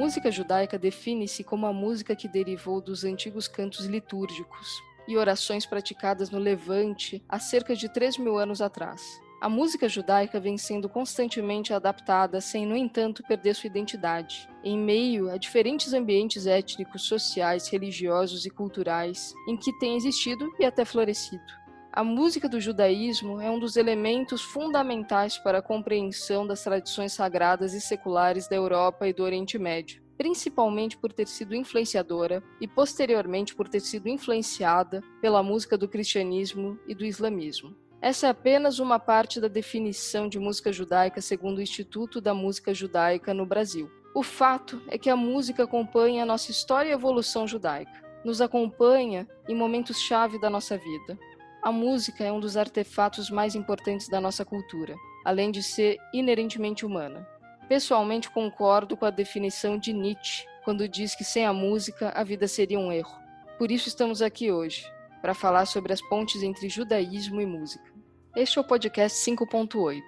música judaica define-se como a música que derivou dos antigos cantos litúrgicos e orações praticadas no Levante há cerca de 3 mil anos atrás. A música judaica vem sendo constantemente adaptada, sem, no entanto, perder sua identidade, em meio a diferentes ambientes étnicos, sociais, religiosos e culturais em que tem existido e até florescido. A música do judaísmo é um dos elementos fundamentais para a compreensão das tradições sagradas e seculares da Europa e do Oriente Médio, principalmente por ter sido influenciadora e posteriormente por ter sido influenciada pela música do cristianismo e do islamismo. Essa é apenas uma parte da definição de música judaica segundo o Instituto da Música Judaica no Brasil. O fato é que a música acompanha a nossa história e evolução judaica, nos acompanha em momentos-chave da nossa vida. A música é um dos artefatos mais importantes da nossa cultura, além de ser inerentemente humana. Pessoalmente concordo com a definição de Nietzsche quando diz que sem a música a vida seria um erro. Por isso estamos aqui hoje, para falar sobre as pontes entre judaísmo e música. Este é o podcast 5.8,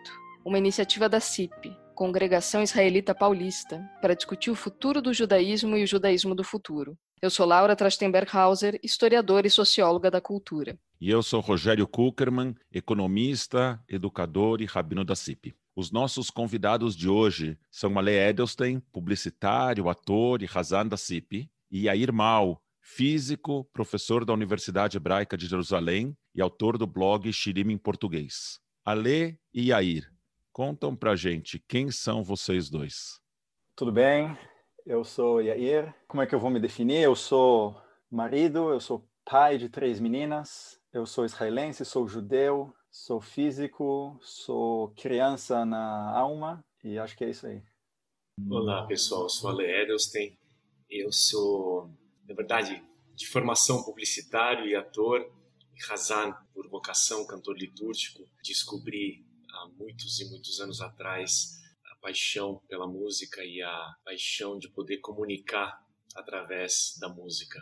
uma iniciativa da CIP, Congregação Israelita Paulista, para discutir o futuro do judaísmo e o judaísmo do futuro. Eu sou Laura Trachtenberg-Hauser, historiadora e socióloga da cultura. E eu sou Rogério Kuckerman, economista, educador e rabino da CIP. Os nossos convidados de hoje são Ale Edelstein, publicitário, ator e Hazan da CIP, e Yair Mal, físico, professor da Universidade Hebraica de Jerusalém e autor do blog Shirim em português. Ale e Yair, contam pra gente quem são vocês dois. Tudo bem? Eu sou Yair. Como é que eu vou me definir? Eu sou marido, eu sou pai de três meninas, eu sou israelense, sou judeu, sou físico, sou criança na alma e acho que é isso aí. Olá pessoal, eu sou Ale Edelstein, eu sou na verdade, de formação publicitário e ator, e Hazan, por vocação, cantor litúrgico, descobri há muitos e muitos anos atrás a paixão pela música e a paixão de poder comunicar através da música.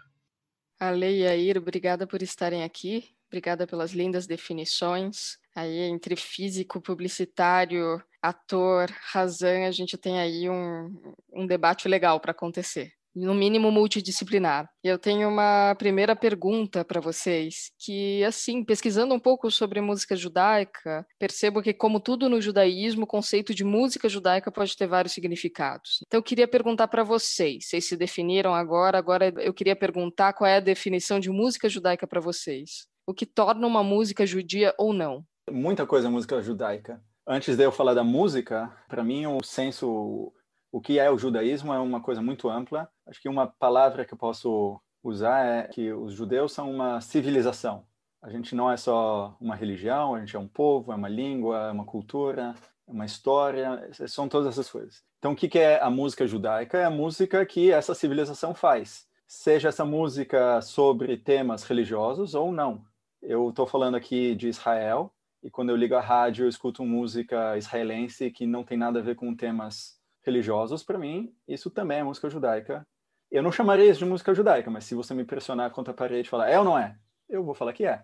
Ale e Air, obrigada por estarem aqui, obrigada pelas lindas definições. Aí, entre físico, publicitário, ator, Razan, a gente tem aí um, um debate legal para acontecer no mínimo multidisciplinar. Eu tenho uma primeira pergunta para vocês, que assim, pesquisando um pouco sobre música judaica, percebo que como tudo no judaísmo, o conceito de música judaica pode ter vários significados. Então eu queria perguntar para vocês, vocês se definiram agora, agora eu queria perguntar qual é a definição de música judaica para vocês. O que torna uma música judia ou não? Muita coisa é música judaica. Antes de eu falar da música, para mim o senso o que é o judaísmo é uma coisa muito ampla. Acho que uma palavra que eu posso usar é que os judeus são uma civilização. A gente não é só uma religião, a gente é um povo, é uma língua, é uma cultura, é uma história, são todas essas coisas. Então, o que é a música judaica? É a música que essa civilização faz. Seja essa música sobre temas religiosos ou não. Eu estou falando aqui de Israel, e quando eu ligo a rádio, eu escuto música israelense que não tem nada a ver com temas religiosos, para mim, isso também é música judaica. Eu não chamaria isso de música judaica, mas se você me pressionar contra a parede e falar é ou não é, eu vou falar que é.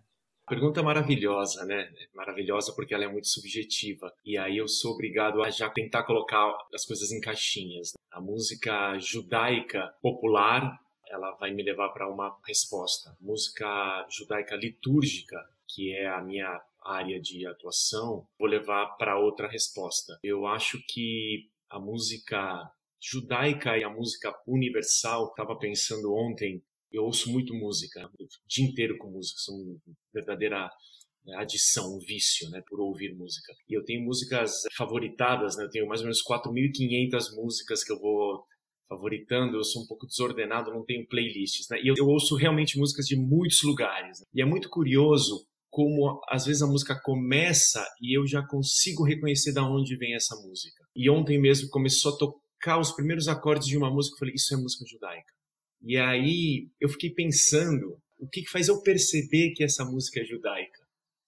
Pergunta maravilhosa, né? Maravilhosa porque ela é muito subjetiva. E aí eu sou obrigado a já tentar colocar as coisas em caixinhas. A música judaica popular, ela vai me levar para uma resposta. Música judaica litúrgica, que é a minha área de atuação, vou levar para outra resposta. Eu acho que a música judaica e a música universal. Estava pensando ontem, eu ouço muito música, o dia inteiro com música, sou uma verdadeira né, adição, um vício, né, por ouvir música. E eu tenho músicas favoritadas, né, eu tenho mais ou menos 4.500 músicas que eu vou favoritando, eu sou um pouco desordenado, não tenho playlists, né, e eu, eu ouço realmente músicas de muitos lugares. Né? E é muito curioso como às vezes a música começa e eu já consigo reconhecer da onde vem essa música. E ontem mesmo começou a tocar os primeiros acordes de uma música, eu falei, isso é música judaica. E aí eu fiquei pensando, o que faz eu perceber que essa música é judaica?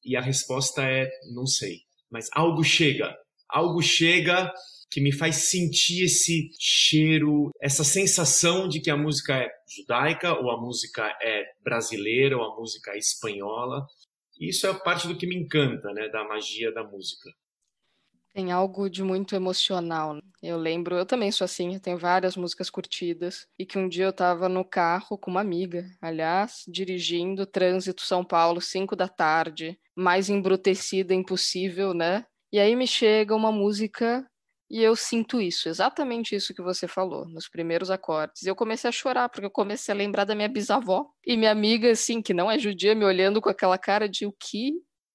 E a resposta é, não sei, mas algo chega, algo chega que me faz sentir esse cheiro, essa sensação de que a música é judaica, ou a música é brasileira, ou a música é espanhola. Isso é parte do que me encanta, né, da magia da música. Tem algo de muito emocional. Eu lembro, eu também sou assim, eu tenho várias músicas curtidas. E que um dia eu estava no carro com uma amiga, aliás, dirigindo trânsito São Paulo, 5 da tarde, mais embrutecida impossível, né? E aí me chega uma música e eu sinto isso, exatamente isso que você falou, nos primeiros acordes. Eu comecei a chorar, porque eu comecei a lembrar da minha bisavó. E minha amiga, assim, que não é judia, me olhando com aquela cara de o que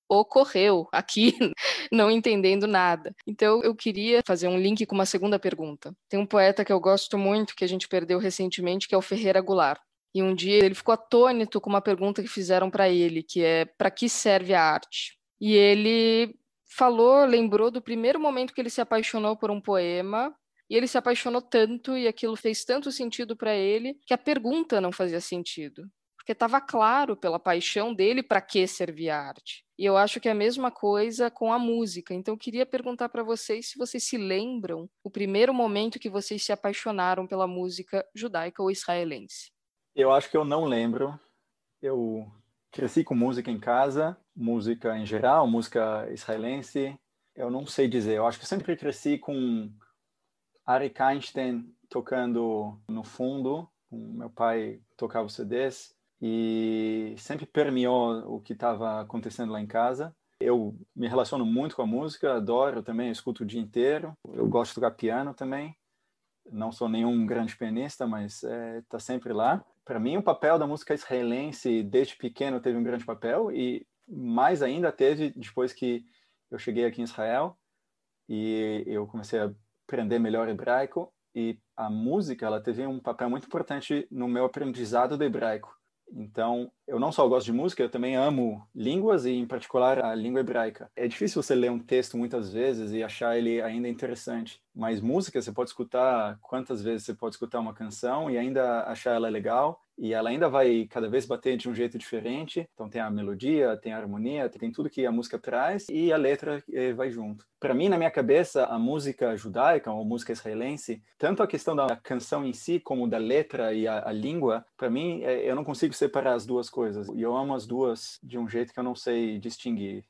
ocorreu aqui, não entendendo nada. Então eu queria fazer um link com uma segunda pergunta. Tem um poeta que eu gosto muito, que a gente perdeu recentemente, que é o Ferreira Goulart. E um dia ele ficou atônito com uma pergunta que fizeram para ele, que é: para que serve a arte? E ele falou, lembrou do primeiro momento que ele se apaixonou por um poema, e ele se apaixonou tanto e aquilo fez tanto sentido para ele que a pergunta não fazia sentido porque estava claro pela paixão dele para que servia a arte. E eu acho que é a mesma coisa com a música. Então eu queria perguntar para vocês se vocês se lembram o primeiro momento que vocês se apaixonaram pela música judaica ou israelense. Eu acho que eu não lembro. Eu cresci com música em casa, música em geral, música israelense. Eu não sei dizer. Eu acho que sempre cresci com Arik Einstein tocando no fundo. Meu pai tocava CDs e sempre permeou o que estava acontecendo lá em casa. Eu me relaciono muito com a música, adoro também, escuto o dia inteiro. Eu gosto de tocar piano também. Não sou nenhum grande pianista, mas está é, tá sempre lá. Para mim, o papel da música israelense desde pequeno teve um grande papel e mais ainda teve depois que eu cheguei aqui em Israel e eu comecei a aprender melhor hebraico e a música ela teve um papel muito importante no meu aprendizado do hebraico. Então, eu não só gosto de música, eu também amo línguas e, em particular, a língua hebraica. É difícil você ler um texto muitas vezes e achar ele ainda interessante, mas música você pode escutar quantas vezes você pode escutar uma canção e ainda achar ela legal e ela ainda vai cada vez bater de um jeito diferente. Então tem a melodia, tem a harmonia, tem tudo que a música traz e a letra eh, vai junto. Para mim, na minha cabeça, a música judaica ou música israelense, tanto a questão da canção em si como da letra e a, a língua, para mim eh, eu não consigo separar as duas coisas. E eu amo as duas de um jeito que eu não sei distinguir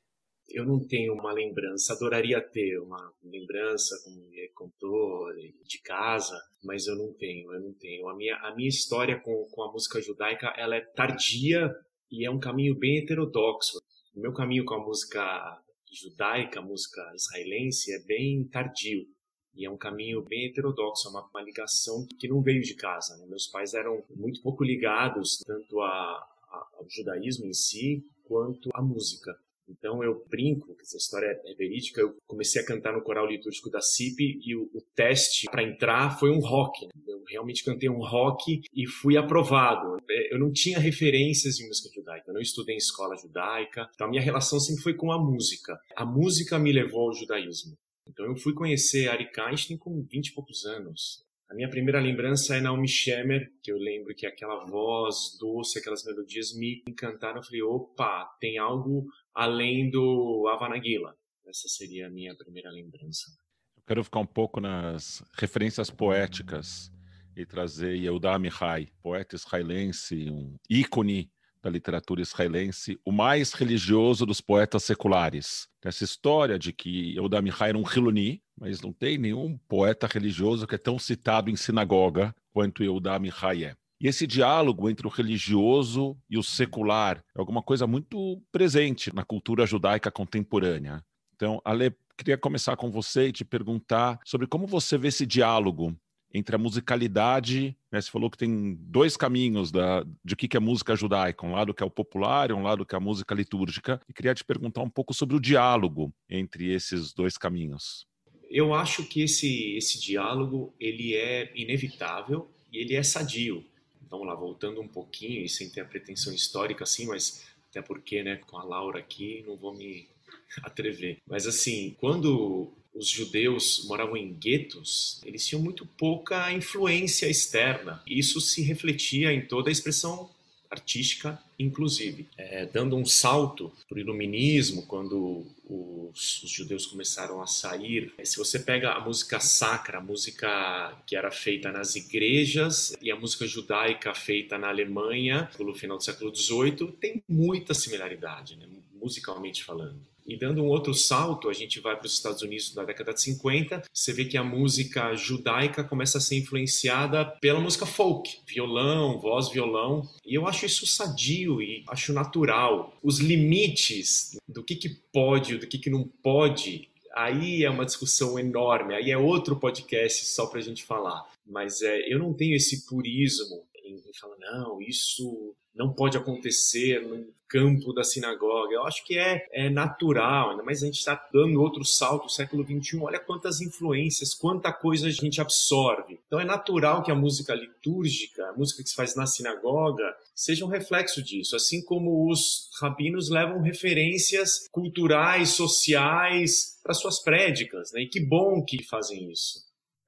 eu não tenho uma lembrança, adoraria ter uma lembrança, como ele contou, de casa, mas eu não tenho, eu não tenho. A minha, a minha história com, com a música judaica, ela é tardia e é um caminho bem heterodoxo. O meu caminho com a música judaica, a música israelense, é bem tardio. E é um caminho bem heterodoxo, é uma, uma ligação que não veio de casa. Né? Meus pais eram muito pouco ligados tanto a, ao judaísmo em si, quanto à música. Então eu brinco, essa história é verídica, eu comecei a cantar no coral litúrgico da CIP e o, o teste para entrar foi um rock. Né? Eu realmente cantei um rock e fui aprovado. É, eu não tinha referências de música judaica, eu não estudei em escola judaica, então a minha relação sempre foi com a música. A música me levou ao judaísmo. Então eu fui conhecer Ari Einstein com 20 e poucos anos. A minha primeira lembrança é Naomi Shemer, que eu lembro que aquela voz doce, aquelas melodias me encantaram. Eu falei, opa, tem algo além do Havanaguila. Essa seria a minha primeira lembrança. Eu quero ficar um pouco nas referências poéticas e trazer Yehuda Mihai, poeta israelense, um ícone da literatura israelense, o mais religioso dos poetas seculares. Essa história de que Yehuda Mihai era um Hiluni, mas não tem nenhum poeta religioso que é tão citado em sinagoga quanto Yehuda Mihai. E esse diálogo entre o religioso e o secular é alguma coisa muito presente na cultura judaica contemporânea. Então, Ale, queria começar com você e te perguntar sobre como você vê esse diálogo entre a musicalidade, né? você falou que tem dois caminhos da, de o que é música judaica, um lado que é o popular e um lado que é a música litúrgica, e queria te perguntar um pouco sobre o diálogo entre esses dois caminhos. Eu acho que esse, esse diálogo ele é inevitável e ele é sadio vamos lá, voltando um pouquinho e sem ter a pretensão histórica assim, mas até porque, né, com a Laura aqui, não vou me atrever. Mas assim, quando os judeus moravam em guetos, eles tinham muito pouca influência externa. Isso se refletia em toda a expressão artística inclusive, é, dando um salto para o iluminismo, quando os, os, judeus começaram a sair. Se você pega a música sacra, a música que era feita nas igrejas e a música judaica feita na Alemanha pelo final do século XVIII, tem muita similaridade, né? musicalmente falando. E dando um outro salto, a gente vai para os Estados Unidos na década de 50, você vê que a música judaica começa a ser influenciada pela música folk, violão, voz, violão, e eu acho isso sadio e acho natural. Os limites do que, que pode, do que, que não pode, aí é uma discussão enorme, aí é outro podcast só para a gente falar. Mas é, eu não tenho esse purismo em falar, não, isso não pode acontecer no campo da sinagoga. Eu acho que é, é natural, ainda mais a gente está dando outro salto, século XXI, olha quantas influências, quanta coisa a gente absorve. Então é natural que a música litúrgica, a música que se faz na sinagoga, seja um reflexo disso, assim como os rabinos levam referências culturais, sociais para suas prédicas, né? E que bom que fazem isso.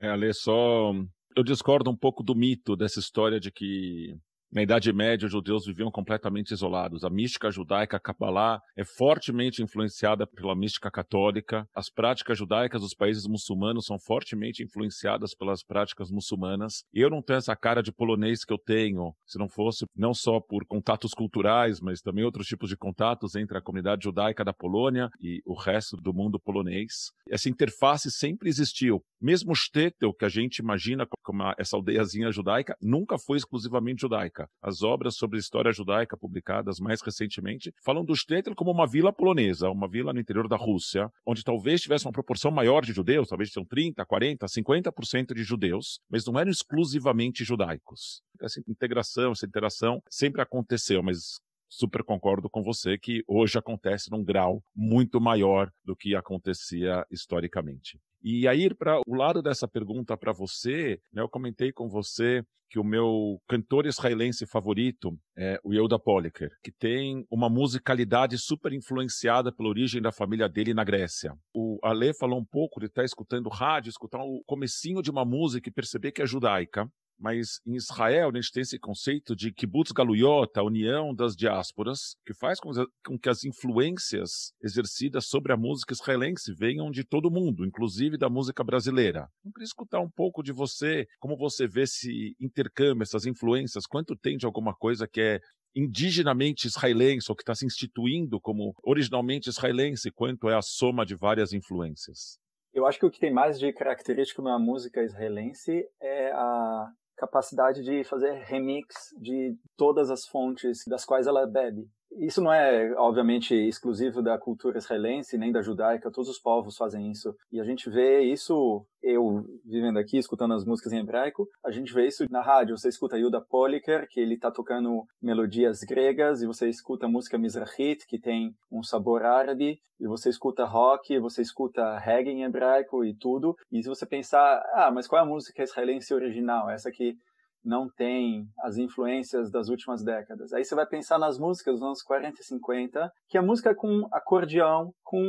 É, Ale, só eu discordo um pouco do mito dessa história de que na Idade Média, os judeus viviam completamente isolados. A mística judaica Kabbalah é fortemente influenciada pela mística católica. As práticas judaicas dos países muçulmanos são fortemente influenciadas pelas práticas muçulmanas. Eu não tenho essa cara de polonês que eu tenho, se não fosse não só por contatos culturais, mas também outros tipos de contatos entre a comunidade judaica da Polônia e o resto do mundo polonês. Essa interface sempre existiu. Mesmo Stettel, que a gente imagina como essa aldeiazinha judaica, nunca foi exclusivamente judaica. As obras sobre história judaica publicadas mais recentemente falam do Stetl como uma vila polonesa, uma vila no interior da Rússia, onde talvez tivesse uma proporção maior de judeus, talvez são 30, 40, 50% de judeus, mas não eram exclusivamente judaicos. Essa integração, essa interação sempre aconteceu, mas super concordo com você que hoje acontece num grau muito maior do que acontecia historicamente. E aí, para o lado dessa pergunta para você, né, eu comentei com você que o meu cantor israelense favorito é o Yehuda Poliker, que tem uma musicalidade super influenciada pela origem da família dele na Grécia. O Ale falou um pouco de estar tá escutando rádio, escutar o comecinho de uma música e perceber que é judaica. Mas em Israel, a gente tem esse conceito de kibbutz galuyot, a união das diásporas, que faz com que as influências exercidas sobre a música israelense venham de todo mundo, inclusive da música brasileira. Eu queria escutar um pouco de você, como você vê esse intercâmbio, essas influências, quanto tem de alguma coisa que é indigenamente israelense ou que está se instituindo como originalmente israelense, quanto é a soma de várias influências? Eu acho que o que tem mais de característico na música israelense é a capacidade de fazer remix de todas as fontes das quais ela bebe. Isso não é, obviamente, exclusivo da cultura israelense, nem da judaica, todos os povos fazem isso. E a gente vê isso, eu vivendo aqui, escutando as músicas em hebraico, a gente vê isso na rádio. Você escuta Yuda Poliker, que ele está tocando melodias gregas, e você escuta música mizrahit, que tem um sabor árabe, e você escuta rock, você escuta reggae em hebraico e tudo. E se você pensar, ah, mas qual é a música israelense original? Essa que não tem as influências das últimas décadas. Aí você vai pensar nas músicas dos anos 40 e 50, que é música com acordeão, com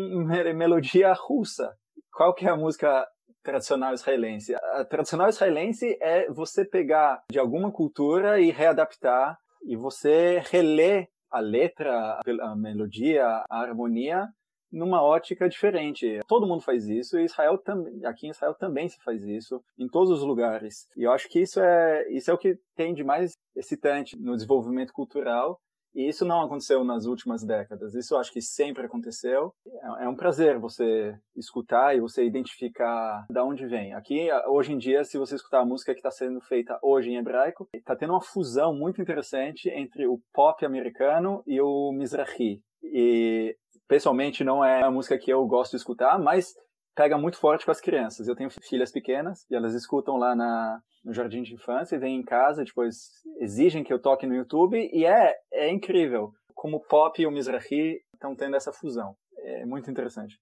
melodia russa. Qual que é a música tradicional israelense? A tradicional israelense é você pegar de alguma cultura e readaptar e você reler a letra, a melodia, a harmonia numa ótica diferente. Todo mundo faz isso e Israel também, aqui em Israel também se faz isso em todos os lugares. E eu acho que isso é isso é o que tem de mais excitante no desenvolvimento cultural. E isso não aconteceu nas últimas décadas. Isso eu acho que sempre aconteceu. É, é um prazer você escutar e você identificar de onde vem. Aqui, hoje em dia, se você escutar a música que está sendo feita hoje em hebraico, está tendo uma fusão muito interessante entre o pop americano e o Mizrahi. E pessoalmente não é a música que eu gosto de escutar, mas pega muito forte com as crianças. Eu tenho filhas pequenas e elas escutam lá na, no jardim de infância e vêm em casa, depois exigem que eu toque no YouTube e é, é incrível como o pop e o Mizrahi estão tendo essa fusão. É muito interessante.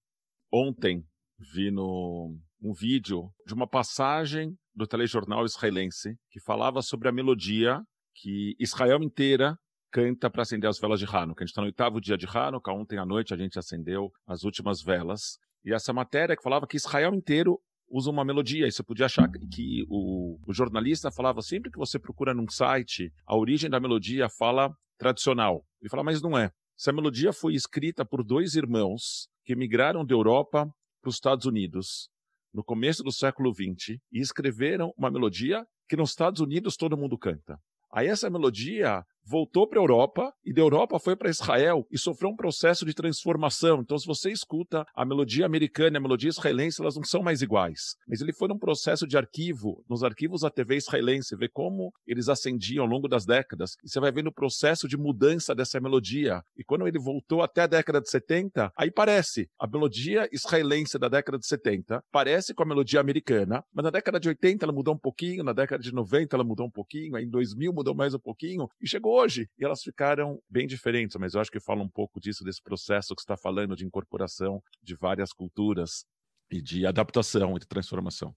Ontem vi no um vídeo de uma passagem do telejornal israelense que falava sobre a melodia que Israel inteira canta para acender as velas de Hanukkah. A gente está no oitavo dia de Hanukkah, ontem à noite a gente acendeu as últimas velas. E essa matéria que falava que Israel inteiro usa uma melodia. E você podia achar que o, o, jornalista falava sempre que você procura num site, a origem da melodia fala tradicional. Ele fala, mas não é. Essa melodia foi escrita por dois irmãos que migraram da Europa para os Estados Unidos no começo do século XX e escreveram uma melodia que nos Estados Unidos todo mundo canta. Aí essa melodia voltou para a Europa e da Europa foi para Israel e sofreu um processo de transformação. Então, se você escuta a melodia americana e a melodia israelense, elas não são mais iguais. Mas ele foi num processo de arquivo, nos arquivos da TV israelense, vê como eles ascendiam ao longo das décadas. E você vai vendo o processo de mudança dessa melodia. E quando ele voltou até a década de 70, aí parece a melodia israelense da década de 70, parece com a melodia americana, mas na década de 80 ela mudou um pouquinho, na década de 90 ela mudou um pouquinho, aí em 2000 mudou mais um pouquinho e chegou hoje. E elas ficaram bem diferentes, mas eu acho que fala um pouco disso, desse processo que está falando de incorporação de várias culturas e de adaptação e de transformação.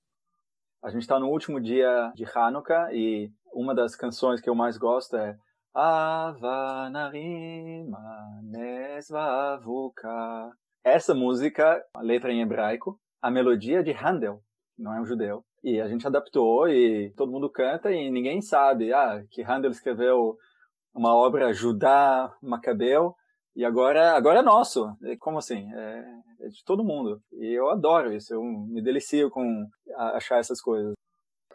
A gente está no último dia de Hanukkah e uma das canções que eu mais gosto é. Essa música, a letra em hebraico, a melodia de Handel, não é um judeu. E a gente adaptou e todo mundo canta e ninguém sabe ah, que Handel escreveu uma obra Judá Macabeu, e agora, agora é nosso. Como assim? É, é, de todo mundo. E eu adoro isso, eu me delicio com achar essas coisas.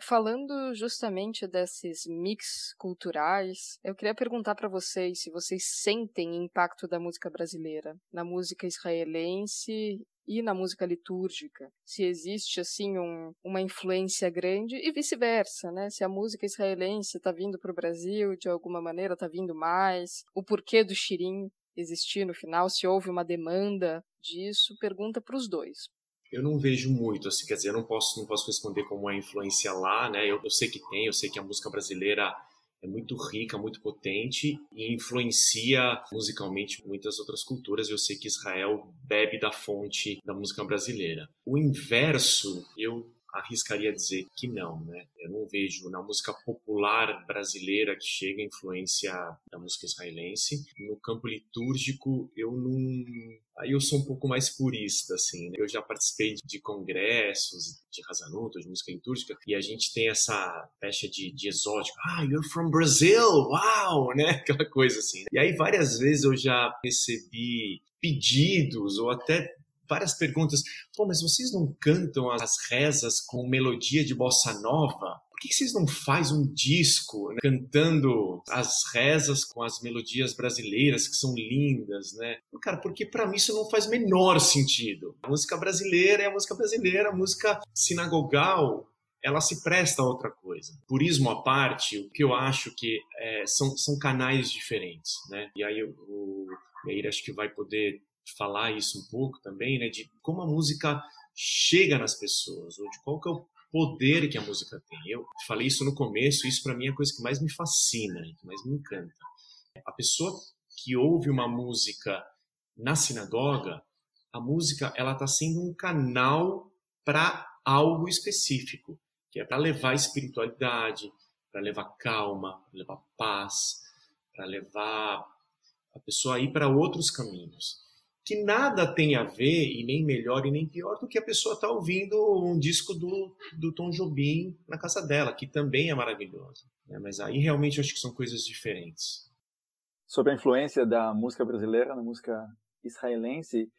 Falando justamente desses mix culturais, eu queria perguntar para vocês se vocês sentem impacto da música brasileira na música israelense e na música litúrgica, se existe assim um, uma influência grande e vice-versa, né? Se a música israelense está vindo para o Brasil de alguma maneira, está vindo mais, o porquê do xirim existir no final, se houve uma demanda disso, pergunta para os dois. Eu não vejo muito, assim, quer dizer, eu não posso, não posso responder como é a influência lá, né? Eu, eu sei que tem, eu sei que a música brasileira é muito rica, muito potente e influencia musicalmente muitas outras culturas. Eu sei que Israel bebe da fonte da música brasileira. O inverso, eu arriscaria dizer que não, né? Eu não vejo na música popular brasileira que chega a influência da música israelense. No campo litúrgico, eu não. Aí eu sou um pouco mais purista, assim. Né? Eu já participei de congressos de Razanut, de música litúrgica, e a gente tem essa pecha de, de exótico. Ah, you're from Brazil! Uau! Né? Aquela coisa assim. Né? E aí várias vezes eu já recebi pedidos ou até várias perguntas. Pô, mas vocês não cantam as rezas com melodia de bossa nova? Por que vocês não fazem um disco né, cantando as rezas com as melodias brasileiras que são lindas, né? Cara, porque para mim isso não faz menor sentido. A música brasileira é a música brasileira, a música sinagogal ela se presta a outra coisa. Purismo à parte, o que eu acho que é, são, são canais diferentes, né? E aí o, o Meir acho que vai poder falar isso um pouco também, né, de como a música chega nas pessoas, ou de qual que é o poder que a música tem. Eu falei isso no começo, isso para mim é a coisa que mais me fascina, que mais me encanta. A pessoa que ouve uma música na sinagoga, a música ela está sendo um canal para algo específico, que é para levar espiritualidade, para levar calma, para levar paz, para levar a pessoa a ir para outros caminhos que nada tem a ver, e nem melhor e nem pior, do que a pessoa estar tá ouvindo um disco do, do Tom Jobim na casa dela, que também é maravilhoso. Né? Mas aí realmente eu acho que são coisas diferentes. Sobre a influência da música brasileira na música israelense,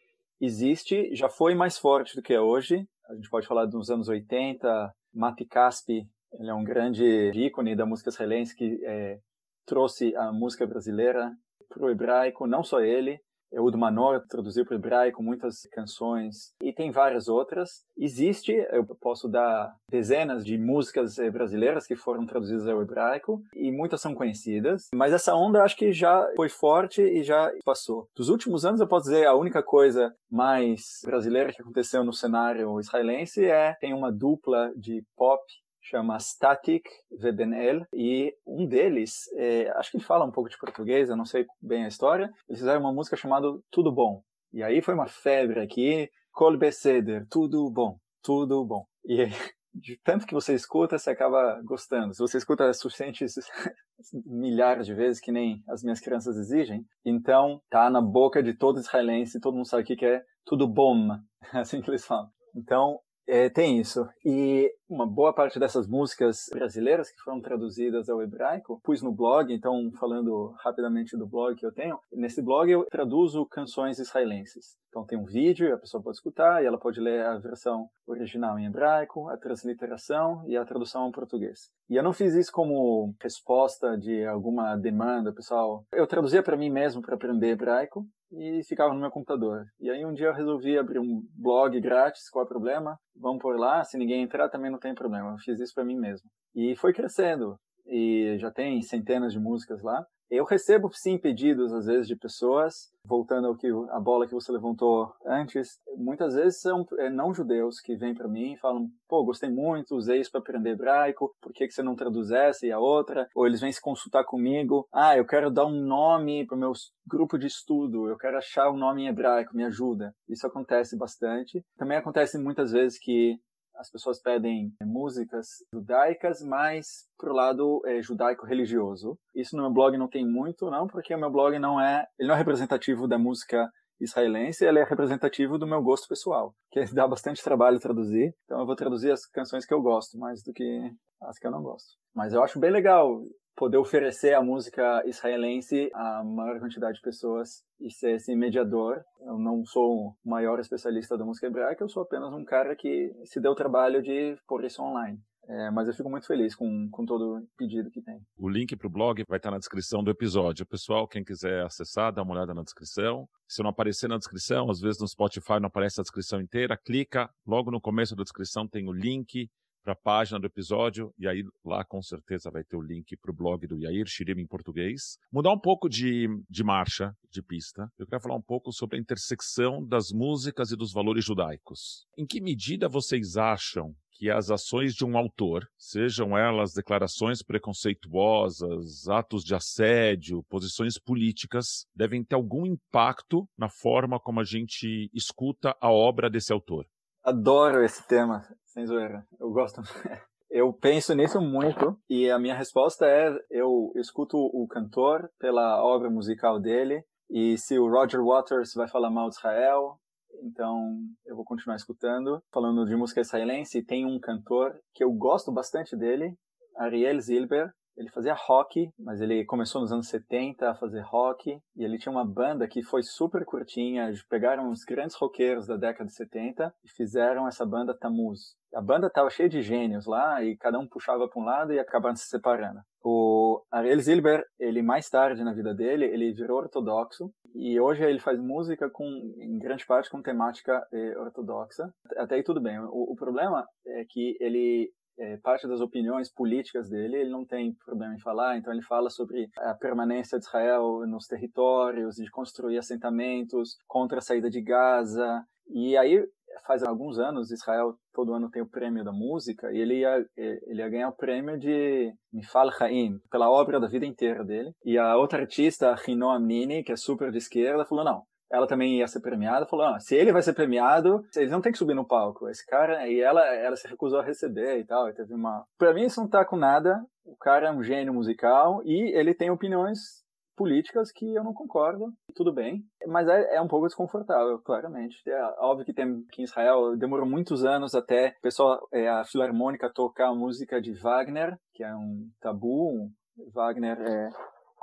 existe, já foi mais forte do que é hoje. A gente pode falar dos anos 80, Mati Caspi, ele é um grande ícone da música israelense que é, trouxe a música brasileira para o hebraico, não só ele, Eud Manor traduziu para o hebraico muitas canções e tem várias outras. Existe, eu posso dar dezenas de músicas eh, brasileiras que foram traduzidas ao hebraico e muitas são conhecidas, mas essa onda acho que já foi forte e já passou. Dos últimos anos eu posso dizer a única coisa mais brasileira que aconteceu no cenário israelense é tem uma dupla de pop chama Static VBNL e um deles, é, acho que ele fala um pouco de português, eu não sei bem a história, eles fizeram uma música chamada Tudo Bom. E aí foi uma febre aqui, Kol Beseder, tudo bom, tudo bom. E de tanto que você escuta, você acaba gostando. Se você escuta suficientes milhares de vezes, que nem as minhas crianças exigem, então tá na boca de todo israelense, todo mundo sabe o que é tudo bom, assim que eles falam. Então, é, tem isso. E uma boa parte dessas músicas brasileiras que foram traduzidas ao hebraico, pus no blog, então falando rapidamente do blog que eu tenho, nesse blog eu traduzo canções israelenses. Então tem um vídeo, a pessoa pode escutar e ela pode ler a versão original em hebraico, a transliteração e a tradução ao português. E eu não fiz isso como resposta de alguma demanda, pessoal. Eu traduzia para mim mesmo para aprender hebraico e ficava no meu computador. E aí um dia eu resolvi abrir um blog grátis, qual é o problema? Vamos por lá, se ninguém entrar também não tem problema. Eu fiz isso para mim mesmo. E foi crescendo. E já tem centenas de músicas lá. Eu recebo sim pedidos às vezes de pessoas, voltando ao que a bola que você levantou antes, muitas vezes são é, não judeus que vêm para mim e falam: "Pô, gostei muito, usei isso para aprender hebraico, por que que você não traduz essa e a outra?" Ou eles vêm se consultar comigo: "Ah, eu quero dar um nome para o meu grupo de estudo, eu quero achar um nome em hebraico, me ajuda." Isso acontece bastante. Também acontece muitas vezes que as pessoas pedem músicas judaicas, mas pro lado é, judaico-religioso. Isso no meu blog não tem muito, não, porque o meu blog não é, ele não é representativo da música israelense, ele é representativo do meu gosto pessoal, que dá bastante trabalho traduzir. Então eu vou traduzir as canções que eu gosto, mais do que as que eu não gosto. Mas eu acho bem legal poder oferecer a música israelense a maior quantidade de pessoas e ser esse mediador. Eu não sou o maior especialista da música hebraica, eu sou apenas um cara que se deu o trabalho de pôr isso online. É, mas eu fico muito feliz com, com todo o pedido que tem. O link para o blog vai estar na descrição do episódio. Pessoal, quem quiser acessar, dá uma olhada na descrição. Se não aparecer na descrição, às vezes no Spotify não aparece a descrição inteira, clica. Logo no começo da descrição tem o link para a página do episódio, e aí lá com certeza vai ter o link para o blog do Yair Shirim em português. Mudar um pouco de, de marcha, de pista, eu quero falar um pouco sobre a intersecção das músicas e dos valores judaicos. Em que medida vocês acham que as ações de um autor, sejam elas declarações preconceituosas, atos de assédio, posições políticas, devem ter algum impacto na forma como a gente escuta a obra desse autor? Adoro esse tema, sem zoeira. Eu gosto. Eu penso nisso muito e a minha resposta é: eu escuto o cantor pela obra musical dele e se o Roger Waters vai falar mal de Israel, então eu vou continuar escutando. Falando de música israelense, tem um cantor que eu gosto bastante dele, Ariel Zilber, ele fazia rock, mas ele começou nos anos 70 a fazer rock, e ele tinha uma banda que foi super curtinha, pegaram os grandes roqueiros da década de 70 e fizeram essa banda Tamuz. A banda estava cheia de gênios lá, e cada um puxava para um lado e acabaram se separando. O Ariel Zilber, ele mais tarde na vida dele, ele virou ortodoxo, e hoje ele faz música com, em grande parte, com temática eh, ortodoxa. Até aí tudo bem. O, o problema é que ele é, parte das opiniões políticas dele, ele não tem problema em falar, então ele fala sobre a permanência de Israel nos territórios, de construir assentamentos contra a saída de Gaza. E aí, faz alguns anos, Israel todo ano tem o prêmio da música, e ele ia, ele ia ganhar o prêmio de Mifal Haim, pela obra da vida inteira dele. E a outra artista, Rino Amnini, que é super de esquerda, falou, não, ela também ia ser premiada, falou, ah, se ele vai ser premiado, eles não tem que subir no palco. Esse cara, e ela, ela se recusou a receber e tal, e teve uma... Pra mim isso não tá com nada, o cara é um gênio musical e ele tem opiniões políticas que eu não concordo, tudo bem, mas é, é um pouco desconfortável, claramente. É óbvio que tem que em Israel demorou muitos anos até o pessoal, é, a filarmônica tocar a música de Wagner, que é um tabu, um, Wagner é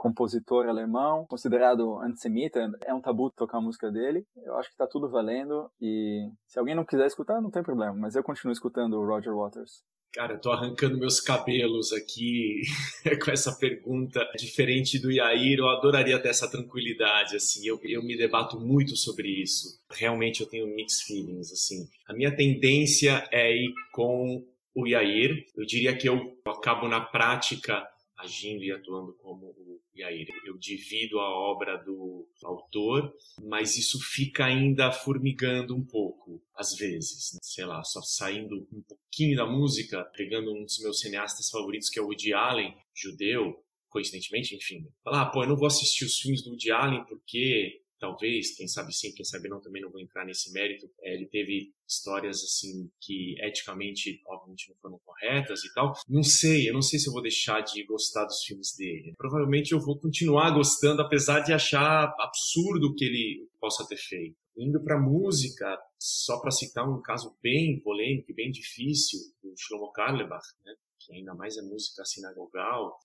compositor alemão, considerado antissemita, é um tabu tocar a música dele. Eu acho que tá tudo valendo e se alguém não quiser escutar, não tem problema, mas eu continuo escutando o Roger Waters. Cara, eu tô arrancando meus cabelos aqui com essa pergunta diferente do Yair. Eu adoraria ter essa tranquilidade, assim. Eu, eu me debato muito sobre isso. Realmente eu tenho mixed feelings, assim. A minha tendência é ir com o Yair. Eu diria que eu acabo na prática agindo e atuando como o Yair. Eu divido a obra do autor, mas isso fica ainda formigando um pouco, às vezes. Né? Sei lá, só saindo um pouquinho da música, pegando um dos meus cineastas favoritos, que é o Woody Allen, judeu, coincidentemente, enfim. Falar, ah, pô, eu não vou assistir os filmes do Woody Allen porque talvez, quem sabe sim, quem sabe não, também não vou entrar nesse mérito. É, ele teve histórias assim que eticamente, obviamente, não foram corretas e tal. Não sei, eu não sei se eu vou deixar de gostar dos filmes dele. Provavelmente eu vou continuar gostando, apesar de achar absurdo o que ele possa ter feito. Indo para música, só para citar um caso bem polêmico bem difícil, o Shlomo Karlebach, né? Ainda mais é música sinagogal.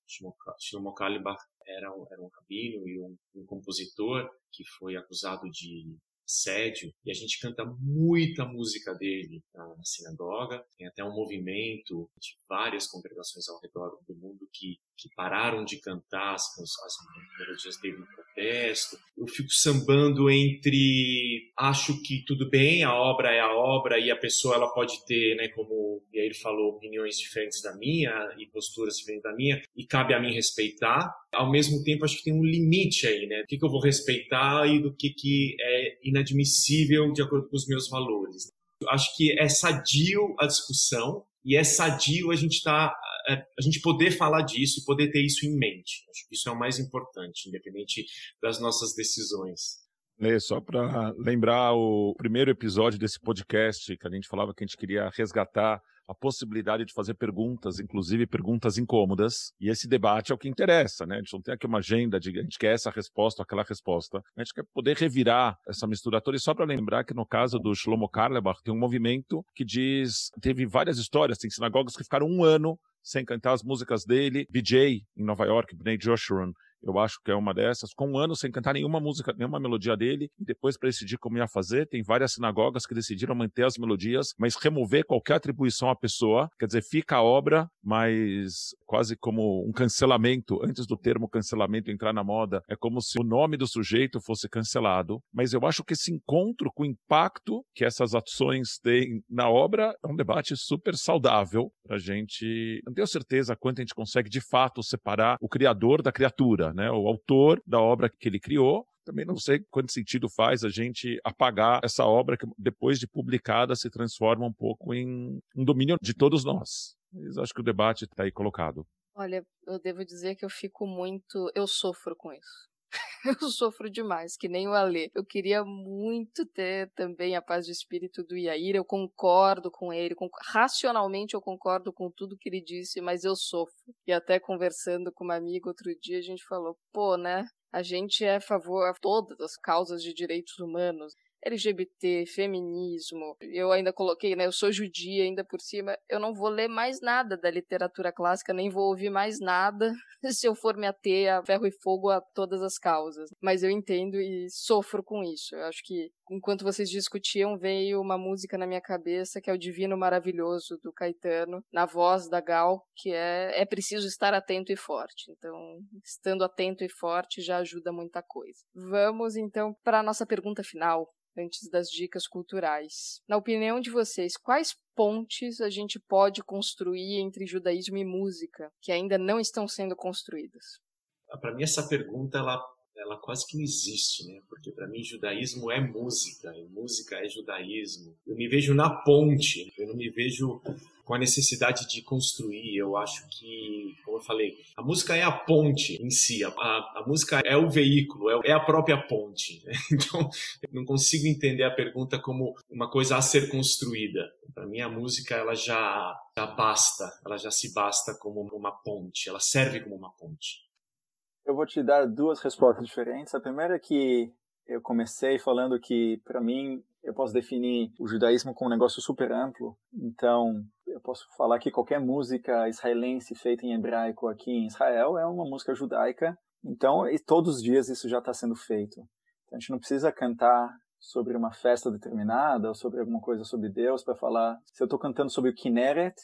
Shlomo Karlebach era um, era um rabino e um, um compositor que foi acusado de assédio, e a gente canta muita música dele na, sinagoga. Tem até um movimento de várias congregações ao redor do mundo que, que pararam de cantar as, as melodias dele no protesto. Eu fico sambando entre acho que tudo bem, a obra é a obra e a pessoa ela pode ter, né, como e aí ele falou, opiniões diferentes da minha e posturas diferentes da minha, e cabe a mim respeitar. Ao mesmo tempo, acho que tem um limite aí, né? O que, que eu vou respeitar e do que, que é inadmissível de acordo com os meus valores. Acho que é sadio a discussão e é sadio a gente tá é, a gente poder falar disso e poder ter isso em mente. Acho que isso é o mais importante, independente das nossas decisões. Lê, só para lembrar o primeiro episódio desse podcast que a gente falava que a gente queria resgatar a possibilidade de fazer perguntas, inclusive perguntas incômodas, e esse debate é o que interessa, né? A gente não tem aqui uma agenda de a gente quer essa resposta aquela resposta. A gente quer poder revirar essa mistura toda. E só para lembrar que no caso do Shlomo Karlebach tem um movimento que diz, teve várias histórias, tem sinagogas que ficaram um ano sem cantar as músicas dele. BJ, em Nova York, Bnei Joshua, eu acho que é uma dessas, com um ano sem cantar nenhuma música, nenhuma melodia dele, e depois para decidir como ia fazer, tem várias sinagogas que decidiram manter as melodias, mas remover qualquer atribuição à pessoa, quer dizer, fica a obra, mas quase como um cancelamento, antes do termo cancelamento entrar na moda, é como se o nome do sujeito fosse cancelado, mas eu acho que esse encontro com o impacto que essas ações têm na obra é um debate super saudável a gente. Não tenho certeza quanto a gente consegue de fato separar o criador da criatura, né, o autor da obra que ele criou. Também não sei quanto sentido faz a gente apagar essa obra que, depois de publicada, se transforma um pouco em um domínio de todos nós. Mas acho que o debate está aí colocado. Olha, eu devo dizer que eu fico muito. Eu sofro com isso. eu sofro demais, que nem o Alê. Eu queria muito ter também a paz de espírito do Iair. Eu concordo com ele, racionalmente eu concordo com tudo que ele disse, mas eu sofro. E até conversando com uma amiga outro dia, a gente falou: pô, né? A gente é a favor de todas as causas de direitos humanos. LGBT, feminismo. Eu ainda coloquei, né? Eu sou judia ainda por cima. Eu não vou ler mais nada da literatura clássica, nem vou ouvir mais nada se eu for me ater a ferro e fogo a todas as causas. Mas eu entendo e sofro com isso. Eu acho que enquanto vocês discutiam, veio uma música na minha cabeça que é o Divino Maravilhoso do Caetano, na voz da Gal, que é é preciso estar atento e forte. Então, estando atento e forte já ajuda muita coisa. Vamos então para a nossa pergunta final antes das dicas culturais. Na opinião de vocês, quais pontes a gente pode construir entre judaísmo e música que ainda não estão sendo construídas? Para mim essa pergunta ela ela quase que não existe, né? Porque para mim judaísmo é música, e música é judaísmo. Eu me vejo na ponte, eu não me vejo com a necessidade de construir. Eu acho que, como eu falei, a música é a ponte em si, a, a música é o veículo, é, é a própria ponte. Né? Então, eu não consigo entender a pergunta como uma coisa a ser construída. Para mim, a música ela já, já basta, ela já se basta como uma ponte, ela serve como uma ponte. Eu vou te dar duas respostas diferentes. A primeira é que eu comecei falando que, para mim, eu posso definir o judaísmo como um negócio super amplo. Então, eu posso falar que qualquer música israelense feita em hebraico aqui em Israel é uma música judaica. Então, e todos os dias isso já está sendo feito. Então, a gente não precisa cantar sobre uma festa determinada ou sobre alguma coisa sobre Deus para falar. Se eu estou cantando sobre o Kinneret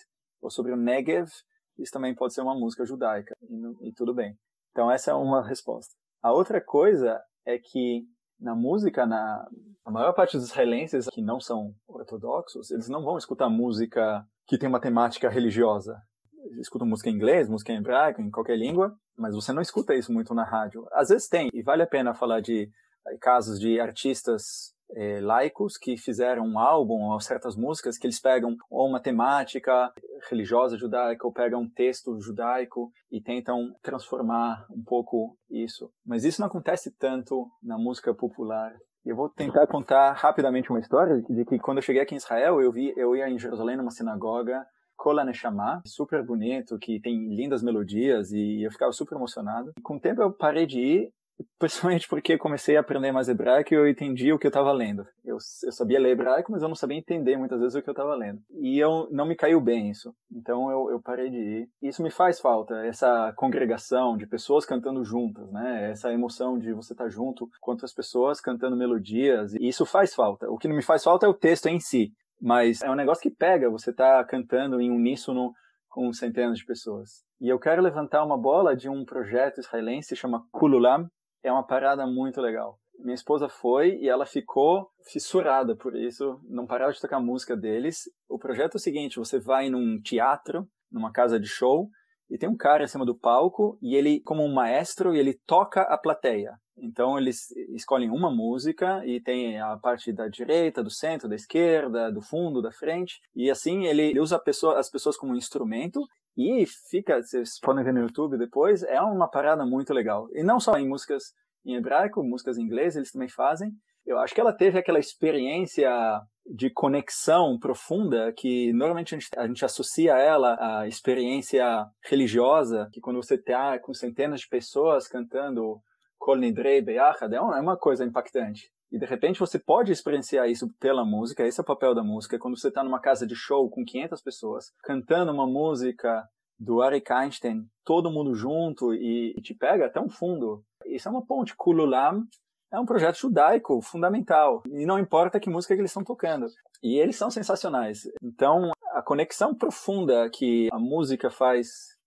ou sobre o Negev, isso também pode ser uma música judaica e, e tudo bem. Então essa é uma resposta. A outra coisa é que na música, na a maior parte dos israelenses que não são ortodoxos, eles não vão escutar música que tem uma temática religiosa. Eles escutam música em inglês, música em hebraico, em qualquer língua, mas você não escuta isso muito na rádio. Às vezes tem, e vale a pena falar de eh, casos de artistas é, laicos que fizeram um álbum ou certas músicas que eles pegam ou uma temática religiosa judaica ou pegam um texto judaico e tentam transformar um pouco isso. Mas isso não acontece tanto na música popular. Eu vou tentar contar rapidamente uma história de que quando eu cheguei aqui em Israel, eu vi, eu ia em Jerusalém numa sinagoga Kola Neshama, super bonito, que tem lindas melodias e eu ficava super emocionado. E com o tempo eu parei de ir principalmente porque comecei a aprender mais hebraico e eu entendi o que eu estava lendo. Eu, eu, sabia ler hebraico, mas eu não sabia entender muitas vezes o que eu estava lendo. E eu não me caiu bem isso. Então eu, eu parei de ir. Isso me faz falta, essa congregação de pessoas cantando juntas, né? Essa emoção de você estar tá junto com outras pessoas cantando melodias. E isso faz falta. O que não me faz falta é o texto em si. Mas é um negócio que pega, você tá cantando em uníssono com centenas de pessoas. E eu quero levantar uma bola de um projeto israelense chama Kululam. É uma parada muito legal. Minha esposa foi e ela ficou fissurada por isso, não parava de tocar música deles. O projeto é o seguinte: você vai num teatro, numa casa de show, e tem um cara em cima do palco e ele, como um maestro, ele toca a plateia. Então eles escolhem uma música e tem a parte da direita, do centro, da esquerda, do fundo, da frente. E assim ele usa pessoa, as pessoas como instrumento e fica, vocês podem ver no YouTube depois, é uma parada muito legal. E não só em músicas em hebraico, músicas em inglês, eles também fazem. Eu acho que ela teve aquela experiência de conexão profunda que normalmente a gente, a gente associa ela à experiência religiosa, que quando você está com centenas de pessoas cantando Kol Nidrei Beyachad, é uma coisa impactante. E de repente você pode experienciar isso pela música, esse é o papel da música. Quando você está numa casa de show com 500 pessoas, cantando uma música do Arik Einstein, todo mundo junto e, e te pega até um fundo. Isso é uma ponte. Kululam é um projeto judaico fundamental. E não importa que música que eles estão tocando. E eles são sensacionais. Então, a conexão profunda que a música faz,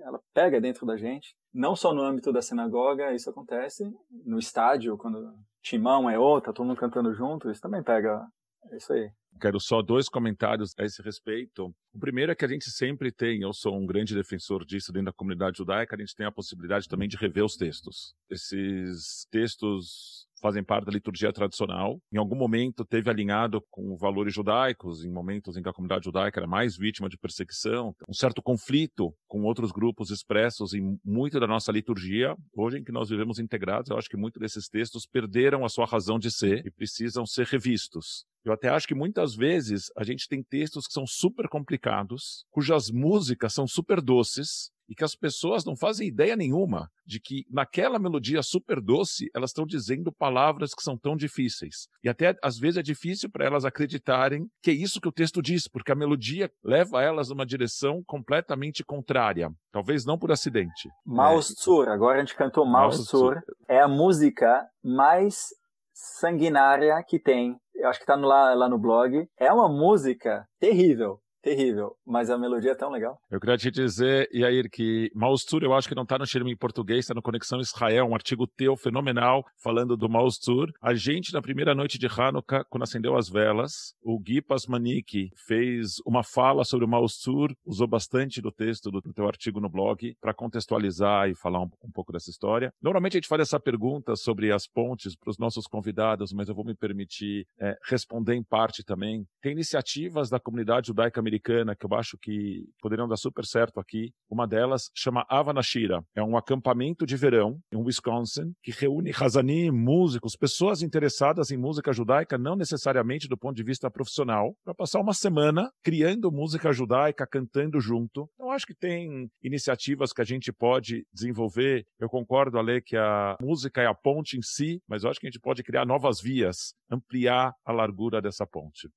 ela pega dentro da gente. Não só no âmbito da sinagoga, isso acontece. No estádio, quando timão é outra, todo mundo cantando junto, isso também pega. É isso aí. Quero só dois comentários a esse respeito. O primeiro é que a gente sempre tem, eu sou um grande defensor disso dentro da comunidade judaica, a gente tem a possibilidade também de rever os textos. Esses textos fazem parte da liturgia tradicional. Em algum momento teve alinhado com valores judaicos, em momentos em que a comunidade judaica era mais vítima de perseguição, um certo conflito com outros grupos expressos em muito da nossa liturgia. Hoje em que nós vivemos integrados, eu acho que muitos desses textos perderam a sua razão de ser e precisam ser revistos. Eu até acho que muitas vezes a gente tem textos que são super complicados, cujas músicas são super doces, e que as pessoas não fazem ideia nenhuma de que naquela melodia super doce elas estão dizendo palavras que são tão difíceis. E até às vezes é difícil para elas acreditarem que é isso que o texto diz, porque a melodia leva elas numa direção completamente contrária. Talvez não por acidente. Maustur, é. agora a gente cantou Maustur, é a música mais sanguinária que tem. Eu acho que está lá, lá no blog. É uma música terrível terrível, mas a melodia é tão legal. Eu queria te dizer, Yair, que Maustur eu acho que não está no Shirme em português, está no Conexão Israel, um artigo teu fenomenal falando do Maustur. A gente, na primeira noite de Hanukkah, quando acendeu as velas, o Gui Pasmanik fez uma fala sobre o Maustur, usou bastante do texto do, teu artigo no blog para contextualizar e falar um, um, pouco dessa história. Normalmente a gente faz essa pergunta sobre as pontes para os nossos convidados, mas eu vou me permitir é, responder em parte também. Tem iniciativas da comunidade judaica americana que eu acho que poderiam dar super certo aqui. Uma delas chama Avanashira. É um acampamento de verão em Wisconsin que reúne Hazanim, músicos, pessoas interessadas em música judaica, não necessariamente do ponto de vista profissional, para passar uma semana criando música judaica, cantando junto. Eu acho que tem iniciativas que a gente pode desenvolver. Eu concordo, Ale, que a música é a ponte em si, mas eu acho que a gente pode criar novas vias, ampliar a largura dessa ponte.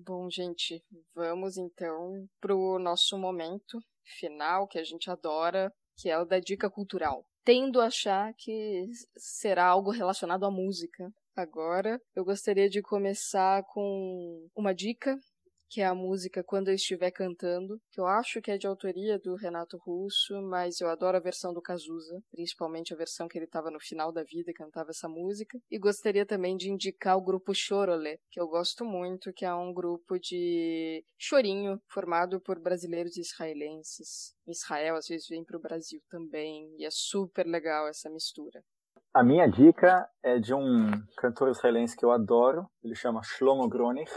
Bom, gente, vamos então para o nosso momento final que a gente adora, que é o da dica cultural. Tendo a achar que será algo relacionado à música. Agora, eu gostaria de começar com uma dica que é a música Quando Eu Estiver Cantando, que eu acho que é de autoria do Renato Russo, mas eu adoro a versão do Cazuza, principalmente a versão que ele estava no final da vida e cantava essa música. E gostaria também de indicar o grupo Chorolé, que eu gosto muito, que é um grupo de chorinho formado por brasileiros e israelenses. Israel às vezes vem para o Brasil também, e é super legal essa mistura. A minha dica é de um cantor israelense que eu adoro, ele chama Shlomo Gronich,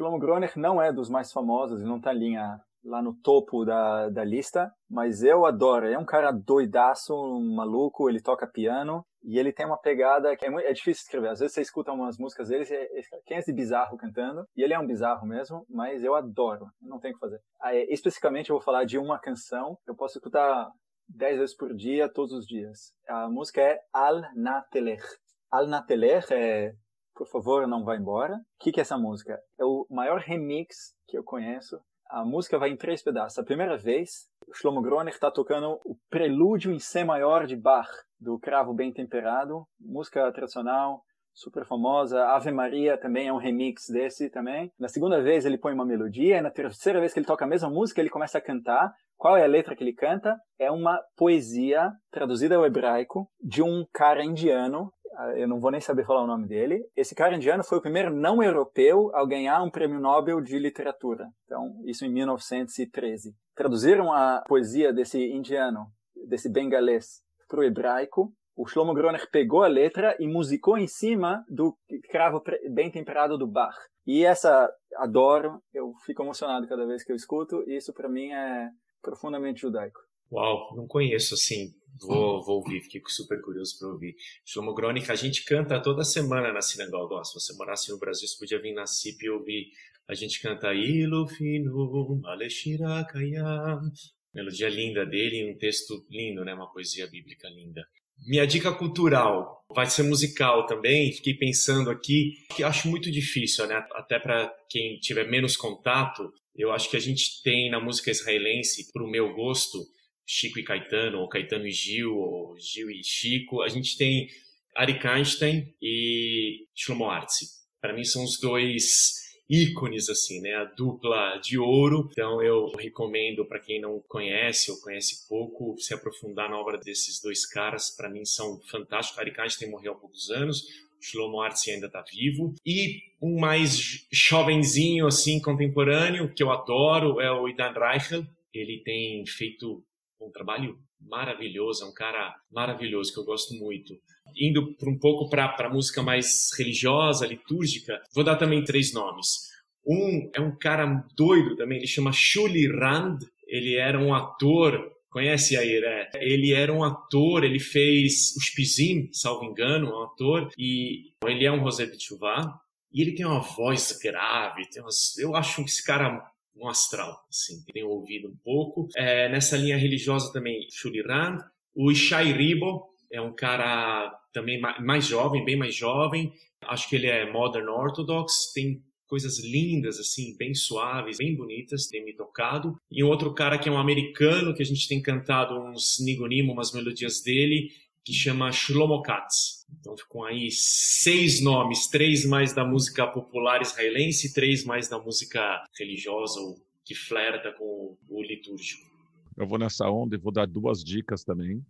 Shlomo Groner não é dos mais famosos, não está linha lá no topo da, da lista, mas eu adoro. é um cara doidaço, um maluco, ele toca piano e ele tem uma pegada que é, muito, é difícil escrever. Às vezes você escuta umas músicas dele, quem é esse bizarro cantando? E ele é um bizarro mesmo, mas eu adoro, não tem o que fazer. Aí, especificamente eu vou falar de uma canção, eu posso escutar dez vezes por dia, todos os dias. A música é Al Natelech. Al Natelech é Por favor, não vá embora. O que, que é essa música? É o maior remix que eu conheço. A música vai em três pedaços. A primeira vez, Shlomo Groner está tocando o prelúdio em C maior de Bach, do Cravo Bem Temperado, música tradicional, super famosa. Ave Maria também é um remix desse também. Na segunda vez ele põe uma melodia, e na terceira vez que ele toca a mesma música, ele começa a cantar. Qual é a letra que ele canta? É uma poesia traduzida ao hebraico de um cara indiano. Ah, eu não vou nem saber falar o nome dele. Esse cara indiano foi o primeiro não europeu a ganhar um prêmio Nobel de literatura. Então, isso em 1913. Traduziram a poesia desse indiano, desse bengalês, para o hebraico o Shlomo Groner pegou a letra e musicou em cima do cravo bem temperado do Bach. E essa adoro, eu fico emocionado cada vez que eu escuto, e isso para mim é profundamente judaico. Uau, não conheço assim. Vou, vou ouvir, fiquei super curioso para ouvir. Shlomo Groner, a gente canta toda semana na sinagoga. se você morasse no Brasil, você podia vir na CIP e ouvir. A gente canta Ilufinu, Aleshirakayam. Melodia linda dele, um texto lindo, né? Uma poesia bíblica linda. Minha dica cultural vai ser musical também. Fiquei pensando aqui que acho muito difícil, né? Até para quem tiver menos contato, eu acho que a gente tem na música israelense, para o meu gosto, Chico e Caetano, ou Caetano e Gil, ou Gil e Chico. A gente tem Arik Einstein e Shlomo Artzi. Para mim são os dois ícones, assim, né? A dupla de ouro. Então eu recomendo para quem não conhece ou conhece pouco se aprofundar na obra desses dois caras. Para mim são fantásticos. Arik Einstein morreu há poucos anos. Shlomo Artzi ainda está vivo. E um mais jovenzinho, assim, contemporâneo, que eu adoro, é o Idan Reichel. Ele tem feito um trabalho maravilhoso, é um cara maravilhoso que eu gosto muito. Indo um pouco para a música mais religiosa, litúrgica, vou dar também três nomes. Um é um cara doido também, ele chama Shuli Rand, ele era um ator Conhece aí, né? Ele era um ator, ele fez os Pizim, salvo engano, um ator, e ele é um José de Chuvá, e ele tem uma voz grave, tem umas... eu acho esse cara um astral, assim, tenho ouvido um pouco. É, nessa linha religiosa também, Shuriran. O Ishai Ribo é um cara também mais jovem, bem mais jovem. Acho que ele é Modern Orthodox, tem coisas lindas, assim, bem suaves, bem bonitas, tem me tocado. E outro cara que é um americano, que a gente tem cantado uns Nigunim, umas melodias dele, que chama Shlomo Katz. Então ficam aí seis nomes, três mais da música popular israelense, três mais da música religiosa ou que flerta com o litúrgico. Eu vou nessa onda e vou dar duas dicas também.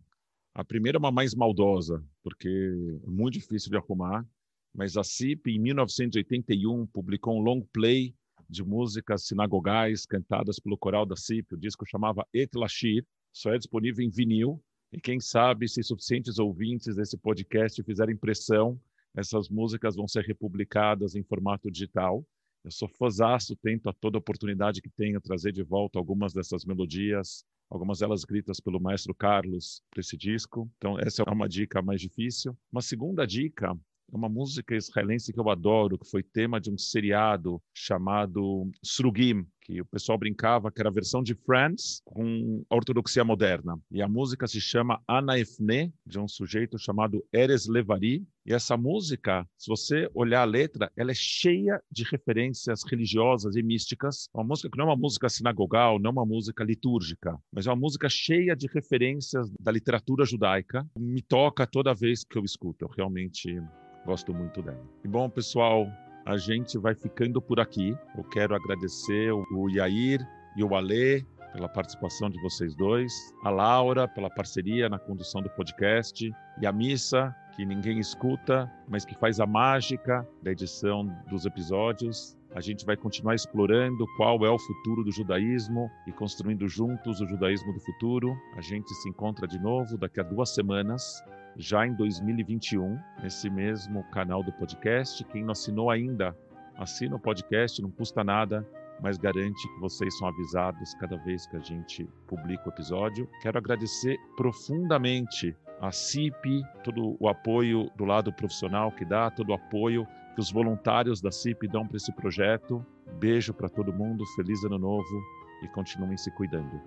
A primeira é uma mais maldosa, porque é muito difícil de arrumar, mas a CIP, em 1981, publicou um long play de músicas sinagogais cantadas pelo coral da CIP. O disco chamava Et Lashir, só é disponível em vinil, e quem sabe, se suficientes ouvintes desse podcast fizerem pressão, essas músicas vão ser republicadas em formato digital. Eu sou fãzaço, tento a toda oportunidade que tenho trazer de volta algumas dessas melodias, algumas delas escritas pelo maestro Carlos para esse disco. Então, essa é uma dica mais difícil. Uma segunda dica é uma música israelense que eu adoro, que foi tema de um seriado chamado Srugim, que o pessoal brincava que era a versão de Friends com a ortodoxia moderna. E a música se chama Ana Efne, de um sujeito chamado Eres Levari. E essa música, se você olhar a letra, ela é cheia de referências religiosas e místicas. É uma música que não é uma música sinagogal, não é uma música litúrgica, mas é uma música cheia de referências da literatura judaica. Me toca toda vez que eu escuto. Eu realmente Gosto muito dela. E bom, pessoal, a gente vai ficando por aqui. Eu quero agradecer o Yair e o Alê pela participação de vocês dois, a Laura pela parceria na condução do podcast e a Missa, que ninguém escuta, mas que faz a mágica da edição dos episódios. A gente vai continuar explorando qual é o futuro do judaísmo e construindo juntos o judaísmo do futuro. A gente se encontra de novo daqui a duas semanas já em 2021, nesse mesmo canal do podcast. Quem não assinou ainda, assina o podcast, não custa nada, mas garante que vocês são avisados cada vez que a gente publica o episódio. Quero agradecer profundamente a CIP, todo o apoio do lado profissional que dá, todo o apoio que os voluntários da CIP dão para esse projeto. Beijo para todo mundo, feliz ano novo e continuem se cuidando.